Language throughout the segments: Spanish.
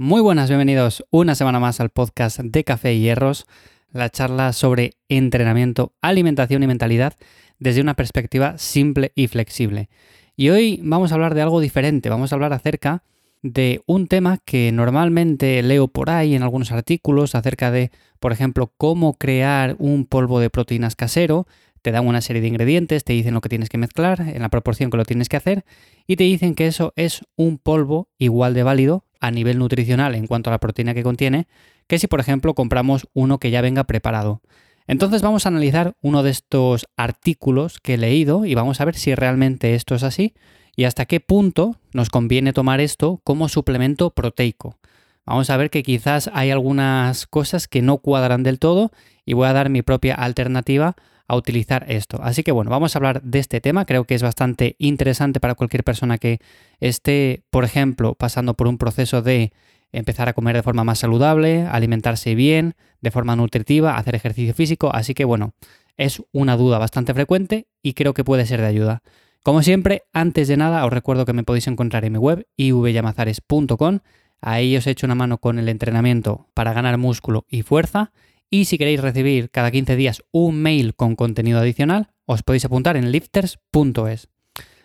Muy buenas, bienvenidos una semana más al podcast de Café y Hierros, la charla sobre entrenamiento, alimentación y mentalidad desde una perspectiva simple y flexible. Y hoy vamos a hablar de algo diferente, vamos a hablar acerca de un tema que normalmente leo por ahí en algunos artículos acerca de, por ejemplo, cómo crear un polvo de proteínas casero. Te dan una serie de ingredientes, te dicen lo que tienes que mezclar, en la proporción que lo tienes que hacer, y te dicen que eso es un polvo igual de válido a nivel nutricional en cuanto a la proteína que contiene que si por ejemplo compramos uno que ya venga preparado. Entonces vamos a analizar uno de estos artículos que he leído y vamos a ver si realmente esto es así y hasta qué punto nos conviene tomar esto como suplemento proteico. Vamos a ver que quizás hay algunas cosas que no cuadran del todo y voy a dar mi propia alternativa a utilizar esto. Así que bueno, vamos a hablar de este tema, creo que es bastante interesante para cualquier persona que esté, por ejemplo, pasando por un proceso de empezar a comer de forma más saludable, alimentarse bien, de forma nutritiva, hacer ejercicio físico, así que bueno, es una duda bastante frecuente y creo que puede ser de ayuda. Como siempre, antes de nada os recuerdo que me podéis encontrar en mi web ivyamazares.com. Ahí os he hecho una mano con el entrenamiento para ganar músculo y fuerza y si queréis recibir cada 15 días un mail con contenido adicional, os podéis apuntar en lifters.es.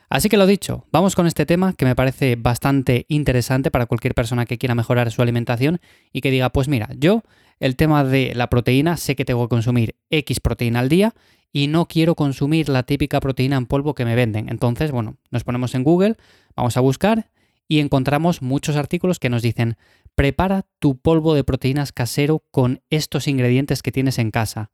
Así que lo dicho, vamos con este tema que me parece bastante interesante para cualquier persona que quiera mejorar su alimentación y que diga, pues mira, yo el tema de la proteína sé que tengo que consumir X proteína al día y no quiero consumir la típica proteína en polvo que me venden. Entonces, bueno, nos ponemos en Google, vamos a buscar y encontramos muchos artículos que nos dicen, prepara tu polvo de proteínas casero con estos ingredientes que tienes en casa.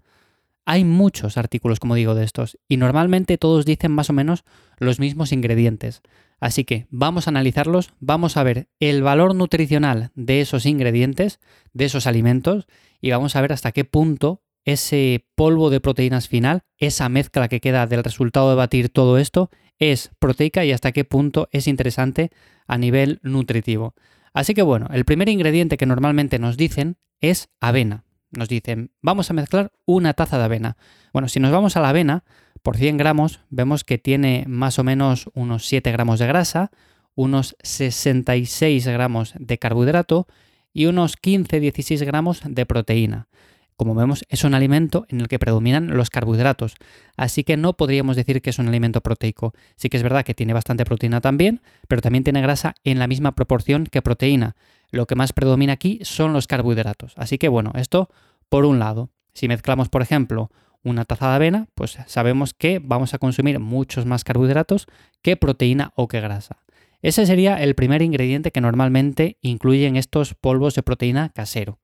Hay muchos artículos, como digo, de estos, y normalmente todos dicen más o menos los mismos ingredientes. Así que vamos a analizarlos, vamos a ver el valor nutricional de esos ingredientes, de esos alimentos, y vamos a ver hasta qué punto ese polvo de proteínas final, esa mezcla que queda del resultado de batir todo esto, es proteica y hasta qué punto es interesante a nivel nutritivo. Así que bueno, el primer ingrediente que normalmente nos dicen es avena. Nos dicen, vamos a mezclar una taza de avena. Bueno, si nos vamos a la avena, por 100 gramos vemos que tiene más o menos unos 7 gramos de grasa, unos 66 gramos de carbohidrato y unos 15-16 gramos de proteína. Como vemos, es un alimento en el que predominan los carbohidratos, así que no podríamos decir que es un alimento proteico. Sí que es verdad que tiene bastante proteína también, pero también tiene grasa en la misma proporción que proteína. Lo que más predomina aquí son los carbohidratos. Así que bueno, esto por un lado. Si mezclamos, por ejemplo, una taza de avena, pues sabemos que vamos a consumir muchos más carbohidratos que proteína o que grasa. Ese sería el primer ingrediente que normalmente incluyen estos polvos de proteína casero.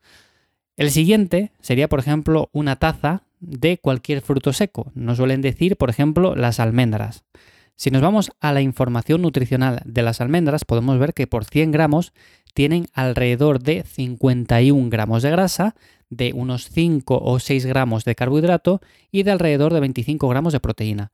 El siguiente sería, por ejemplo, una taza de cualquier fruto seco. Nos suelen decir, por ejemplo, las almendras. Si nos vamos a la información nutricional de las almendras, podemos ver que por 100 gramos tienen alrededor de 51 gramos de grasa, de unos 5 o 6 gramos de carbohidrato y de alrededor de 25 gramos de proteína.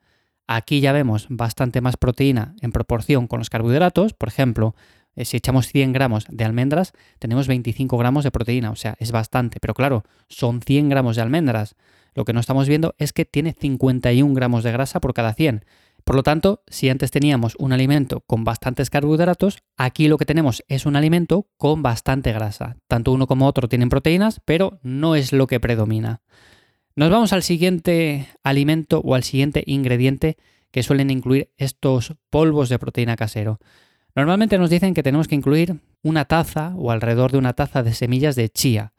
Aquí ya vemos bastante más proteína en proporción con los carbohidratos, por ejemplo, si echamos 100 gramos de almendras, tenemos 25 gramos de proteína, o sea, es bastante, pero claro, son 100 gramos de almendras. Lo que no estamos viendo es que tiene 51 gramos de grasa por cada 100. Por lo tanto, si antes teníamos un alimento con bastantes carbohidratos, aquí lo que tenemos es un alimento con bastante grasa. Tanto uno como otro tienen proteínas, pero no es lo que predomina. Nos vamos al siguiente alimento o al siguiente ingrediente que suelen incluir estos polvos de proteína casero. Normalmente nos dicen que tenemos que incluir una taza o alrededor de una taza de semillas de chía.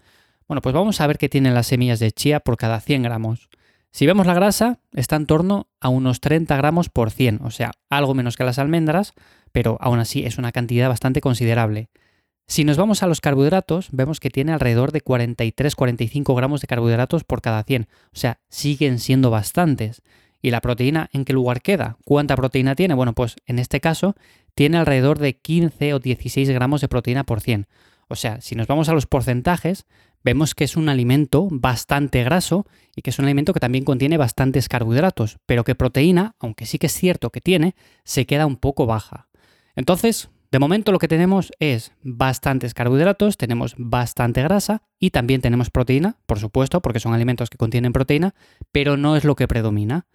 Bueno, pues vamos a ver qué tienen las semillas de chía por cada 100 gramos. Si vemos la grasa, está en torno a unos 30 gramos por 100, o sea, algo menos que las almendras, pero aún así es una cantidad bastante considerable. Si nos vamos a los carbohidratos, vemos que tiene alrededor de 43-45 gramos de carbohidratos por cada 100, o sea, siguen siendo bastantes. ¿Y la proteína en qué lugar queda? ¿Cuánta proteína tiene? Bueno, pues en este caso tiene alrededor de 15 o 16 gramos de proteína por 100. O sea, si nos vamos a los porcentajes, vemos que es un alimento bastante graso y que es un alimento que también contiene bastantes carbohidratos, pero que proteína, aunque sí que es cierto que tiene, se queda un poco baja. Entonces, de momento lo que tenemos es bastantes carbohidratos, tenemos bastante grasa y también tenemos proteína, por supuesto, porque son alimentos que contienen proteína, pero no es lo que predomina.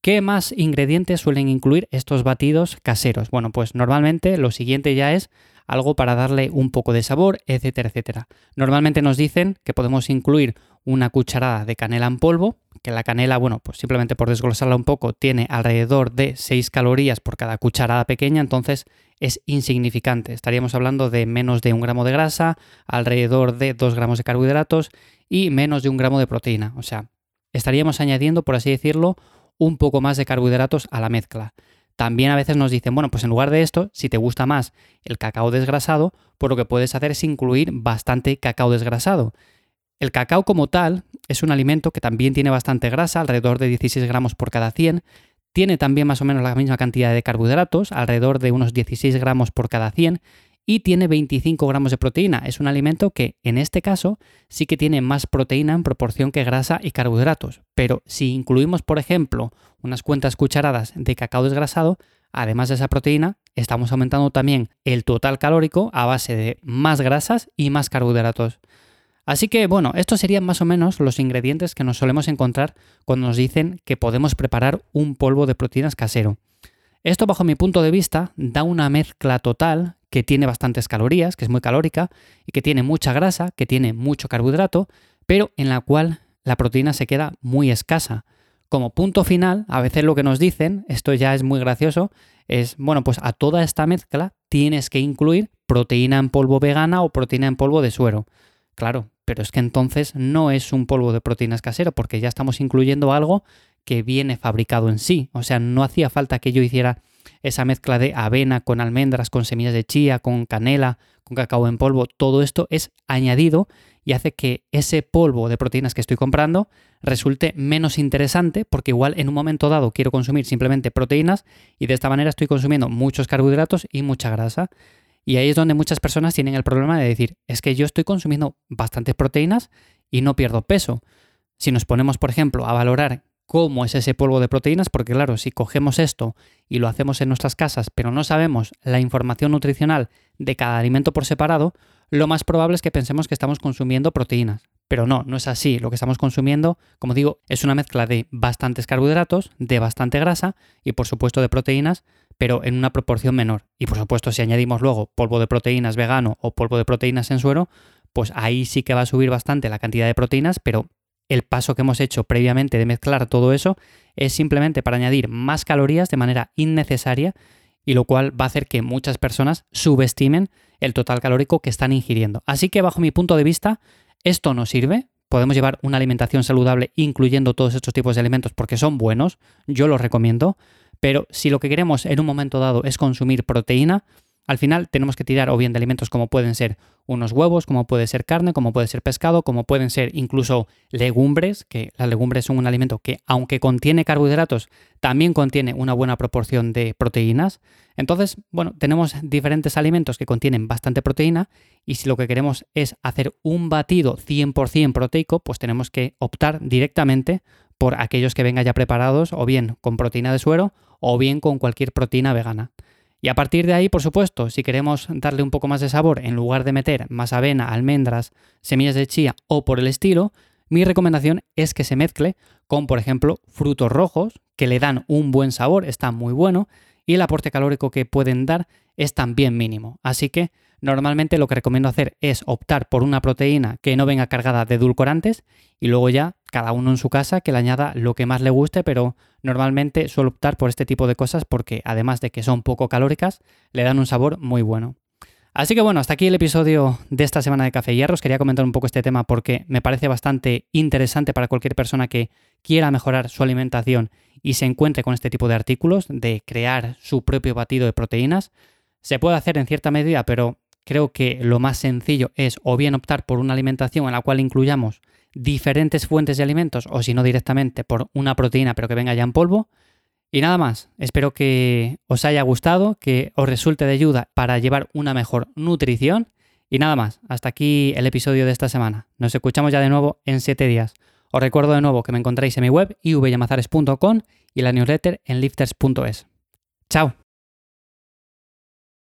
¿Qué más ingredientes suelen incluir estos batidos caseros? Bueno, pues normalmente lo siguiente ya es algo para darle un poco de sabor, etcétera, etcétera. Normalmente nos dicen que podemos incluir una cucharada de canela en polvo, que la canela, bueno, pues simplemente por desglosarla un poco, tiene alrededor de 6 calorías por cada cucharada pequeña, entonces es insignificante. Estaríamos hablando de menos de un gramo de grasa, alrededor de 2 gramos de carbohidratos y menos de un gramo de proteína. O sea, estaríamos añadiendo, por así decirlo, un poco más de carbohidratos a la mezcla. También a veces nos dicen, bueno, pues en lugar de esto, si te gusta más el cacao desgrasado, pues lo que puedes hacer es incluir bastante cacao desgrasado. El cacao como tal es un alimento que también tiene bastante grasa, alrededor de 16 gramos por cada 100. Tiene también más o menos la misma cantidad de carbohidratos, alrededor de unos 16 gramos por cada 100. Y tiene 25 gramos de proteína. Es un alimento que en este caso sí que tiene más proteína en proporción que grasa y carbohidratos. Pero si incluimos, por ejemplo, unas cuantas cucharadas de cacao desgrasado, además de esa proteína, estamos aumentando también el total calórico a base de más grasas y más carbohidratos. Así que bueno, estos serían más o menos los ingredientes que nos solemos encontrar cuando nos dicen que podemos preparar un polvo de proteínas casero. Esto bajo mi punto de vista da una mezcla total que tiene bastantes calorías, que es muy calórica, y que tiene mucha grasa, que tiene mucho carbohidrato, pero en la cual la proteína se queda muy escasa. Como punto final, a veces lo que nos dicen, esto ya es muy gracioso, es, bueno, pues a toda esta mezcla tienes que incluir proteína en polvo vegana o proteína en polvo de suero. Claro, pero es que entonces no es un polvo de proteínas casero porque ya estamos incluyendo algo que viene fabricado en sí. O sea, no hacía falta que yo hiciera esa mezcla de avena con almendras, con semillas de chía, con canela, con cacao en polvo. Todo esto es añadido y hace que ese polvo de proteínas que estoy comprando resulte menos interesante porque igual en un momento dado quiero consumir simplemente proteínas y de esta manera estoy consumiendo muchos carbohidratos y mucha grasa. Y ahí es donde muchas personas tienen el problema de decir, es que yo estoy consumiendo bastantes proteínas y no pierdo peso. Si nos ponemos, por ejemplo, a valorar cómo es ese polvo de proteínas, porque claro, si cogemos esto y lo hacemos en nuestras casas, pero no sabemos la información nutricional de cada alimento por separado, lo más probable es que pensemos que estamos consumiendo proteínas. Pero no, no es así. Lo que estamos consumiendo, como digo, es una mezcla de bastantes carbohidratos, de bastante grasa y por supuesto de proteínas, pero en una proporción menor. Y por supuesto, si añadimos luego polvo de proteínas vegano o polvo de proteínas en suero, pues ahí sí que va a subir bastante la cantidad de proteínas, pero el paso que hemos hecho previamente de mezclar todo eso es simplemente para añadir más calorías de manera innecesaria y lo cual va a hacer que muchas personas subestimen el total calórico que están ingiriendo. Así que bajo mi punto de vista, esto no sirve. Podemos llevar una alimentación saludable incluyendo todos estos tipos de alimentos porque son buenos, yo los recomiendo, pero si lo que queremos en un momento dado es consumir proteína, al final tenemos que tirar o bien de alimentos como pueden ser unos huevos, como puede ser carne, como puede ser pescado, como pueden ser incluso legumbres, que las legumbres son un alimento que aunque contiene carbohidratos, también contiene una buena proporción de proteínas. Entonces, bueno, tenemos diferentes alimentos que contienen bastante proteína y si lo que queremos es hacer un batido 100% proteico, pues tenemos que optar directamente por aquellos que vengan ya preparados o bien con proteína de suero o bien con cualquier proteína vegana. Y a partir de ahí, por supuesto, si queremos darle un poco más de sabor, en lugar de meter más avena, almendras, semillas de chía o por el estilo, mi recomendación es que se mezcle con, por ejemplo, frutos rojos, que le dan un buen sabor, está muy bueno, y el aporte calórico que pueden dar es también mínimo. Así que normalmente lo que recomiendo hacer es optar por una proteína que no venga cargada de edulcorantes y luego ya cada uno en su casa que le añada lo que más le guste, pero normalmente suelo optar por este tipo de cosas porque además de que son poco calóricas, le dan un sabor muy bueno. Así que bueno, hasta aquí el episodio de esta semana de Café Hierros. Quería comentar un poco este tema porque me parece bastante interesante para cualquier persona que quiera mejorar su alimentación y se encuentre con este tipo de artículos, de crear su propio batido de proteínas. Se puede hacer en cierta medida, pero creo que lo más sencillo es o bien optar por una alimentación en la cual incluyamos diferentes fuentes de alimentos o si no directamente por una proteína pero que venga ya en polvo. Y nada más, espero que os haya gustado, que os resulte de ayuda para llevar una mejor nutrición. Y nada más, hasta aquí el episodio de esta semana. Nos escuchamos ya de nuevo en 7 días. Os recuerdo de nuevo que me encontráis en mi web ivyamazares.com y la newsletter en lifters.es. ¡Chao!